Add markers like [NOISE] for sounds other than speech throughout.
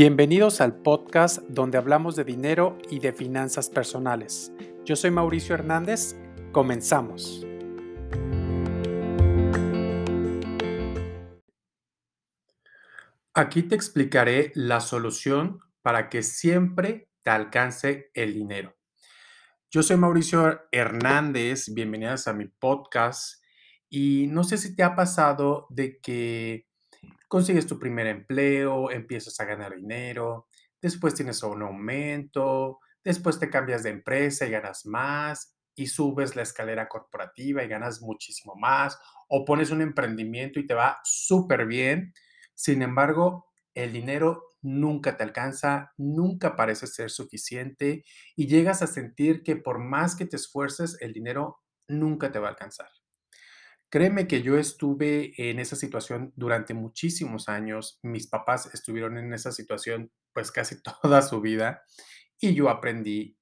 Bienvenidos al podcast donde hablamos de dinero y de finanzas personales. Yo soy Mauricio Hernández. Comenzamos. Aquí te explicaré la solución para que siempre te alcance el dinero. Yo soy Mauricio Hernández. Bienvenidas a mi podcast. Y no sé si te ha pasado de que consigues tu primer empleo, empiezas a ganar dinero, después tienes un aumento, después te cambias de empresa y ganas más y subes la escalera corporativa y ganas muchísimo más, o pones un emprendimiento y te va súper bien. Sin embargo, el dinero nunca te alcanza, nunca parece ser suficiente y llegas a sentir que por más que te esfuerces, el dinero nunca te va a alcanzar. Créeme que yo estuve en esa situación durante muchísimos años. Mis papás estuvieron en esa situación pues casi [LAUGHS] toda su vida y yo aprendí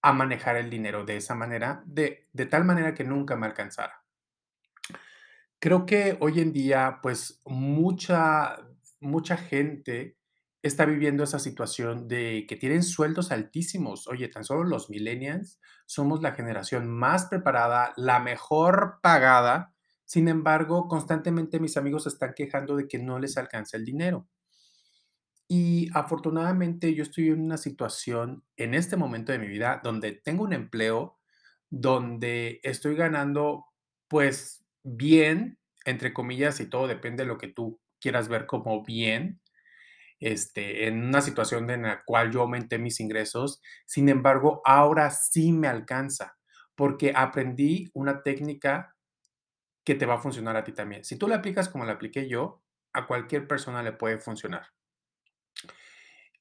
a manejar el dinero de esa manera, de, de tal manera que nunca me alcanzara. Creo que hoy en día pues mucha, mucha gente está viviendo esa situación de que tienen sueldos altísimos. Oye, tan solo los millennials somos la generación más preparada, la mejor pagada sin embargo, constantemente mis amigos están quejando de que no les alcanza el dinero. Y afortunadamente yo estoy en una situación en este momento de mi vida donde tengo un empleo, donde estoy ganando pues bien, entre comillas, y todo depende de lo que tú quieras ver como bien, este, en una situación en la cual yo aumenté mis ingresos. Sin embargo, ahora sí me alcanza porque aprendí una técnica que te va a funcionar a ti también. Si tú la aplicas como la apliqué yo, a cualquier persona le puede funcionar.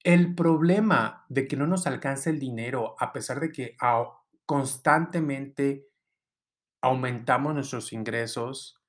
El problema de que no nos alcance el dinero, a pesar de que constantemente aumentamos nuestros ingresos,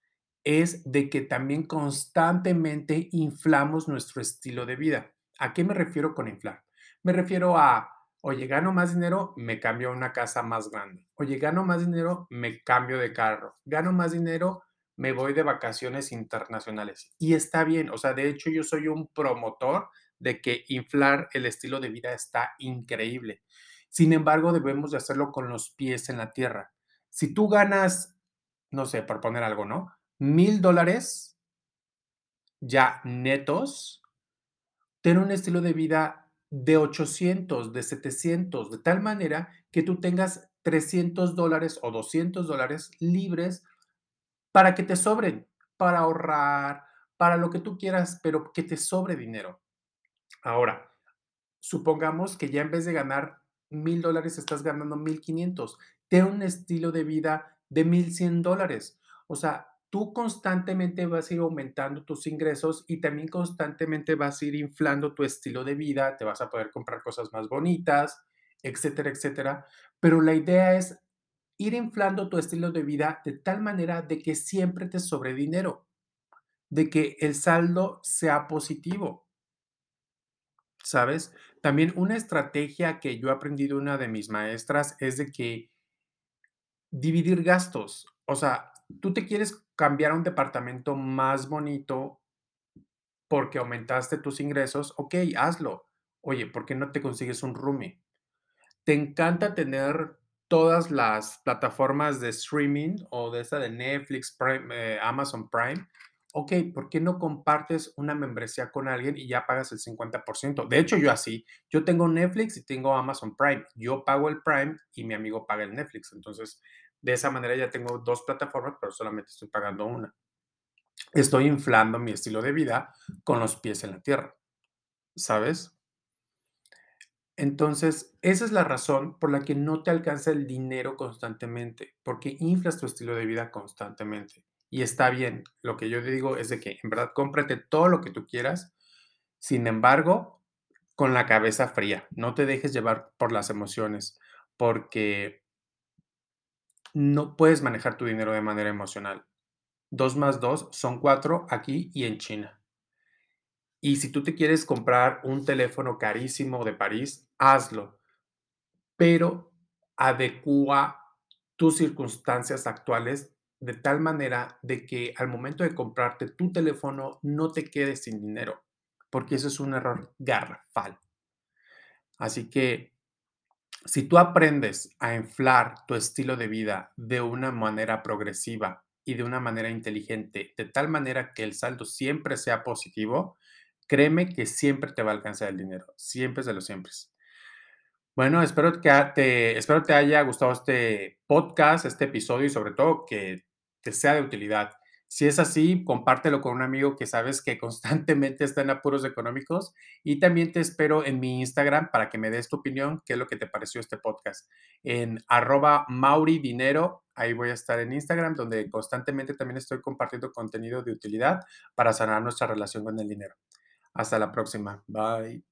es de que también constantemente inflamos nuestro estilo de vida. ¿A qué me refiero con inflar? Me refiero a Oye, gano más dinero, me cambio a una casa más grande. Oye, gano más dinero, me cambio de carro. Gano más dinero, me voy de vacaciones internacionales. Y está bien, o sea, de hecho yo soy un promotor de que inflar el estilo de vida está increíble. Sin embargo, debemos de hacerlo con los pies en la tierra. Si tú ganas, no sé, por poner algo, ¿no? Mil dólares ya netos, ten un estilo de vida de 800, de 700, de tal manera que tú tengas 300 dólares o 200 dólares libres para que te sobren, para ahorrar, para lo que tú quieras, pero que te sobre dinero. Ahora, supongamos que ya en vez de ganar mil dólares estás ganando mil quinientos. Ten un estilo de vida de mil cien dólares. O sea, tú constantemente vas a ir aumentando tus ingresos y también constantemente vas a ir inflando tu estilo de vida, te vas a poder comprar cosas más bonitas, etcétera, etcétera. Pero la idea es ir inflando tu estilo de vida de tal manera de que siempre te sobre dinero, de que el saldo sea positivo. ¿Sabes? También una estrategia que yo he aprendido una de mis maestras es de que dividir gastos, o sea, tú te quieres cambiar a un departamento más bonito porque aumentaste tus ingresos, ok, hazlo. Oye, ¿por qué no te consigues un roomie? ¿Te encanta tener todas las plataformas de streaming o de esa de Netflix, eh, Amazon Prime? Ok, ¿por qué no compartes una membresía con alguien y ya pagas el 50%? De hecho, yo así, yo tengo Netflix y tengo Amazon Prime. Yo pago el Prime y mi amigo paga el Netflix. Entonces, de esa manera ya tengo dos plataformas, pero solamente estoy pagando una. Estoy inflando mi estilo de vida con los pies en la tierra. ¿Sabes? Entonces, esa es la razón por la que no te alcanza el dinero constantemente, porque inflas tu estilo de vida constantemente. Y está bien, lo que yo digo es de que en verdad cómprate todo lo que tú quieras, sin embargo, con la cabeza fría, no te dejes llevar por las emociones, porque no puedes manejar tu dinero de manera emocional. Dos más dos son cuatro aquí y en China. Y si tú te quieres comprar un teléfono carísimo de París, hazlo. Pero adecua tus circunstancias actuales de tal manera de que al momento de comprarte tu teléfono no te quedes sin dinero. porque eso es un error garrafal. Así que si tú aprendes a inflar tu estilo de vida de una manera progresiva y de una manera inteligente, de tal manera que el saldo siempre sea positivo, créeme que siempre te va a alcanzar el dinero, siempre de los siempre. Bueno, espero que te, espero te haya gustado este podcast, este episodio y sobre todo que te sea de utilidad. Si es así, compártelo con un amigo que sabes que constantemente está en apuros económicos y también te espero en mi Instagram para que me des tu opinión, qué es lo que te pareció este podcast. En arroba mauridinero, ahí voy a estar en Instagram, donde constantemente también estoy compartiendo contenido de utilidad para sanar nuestra relación con el dinero. Hasta la próxima. Bye.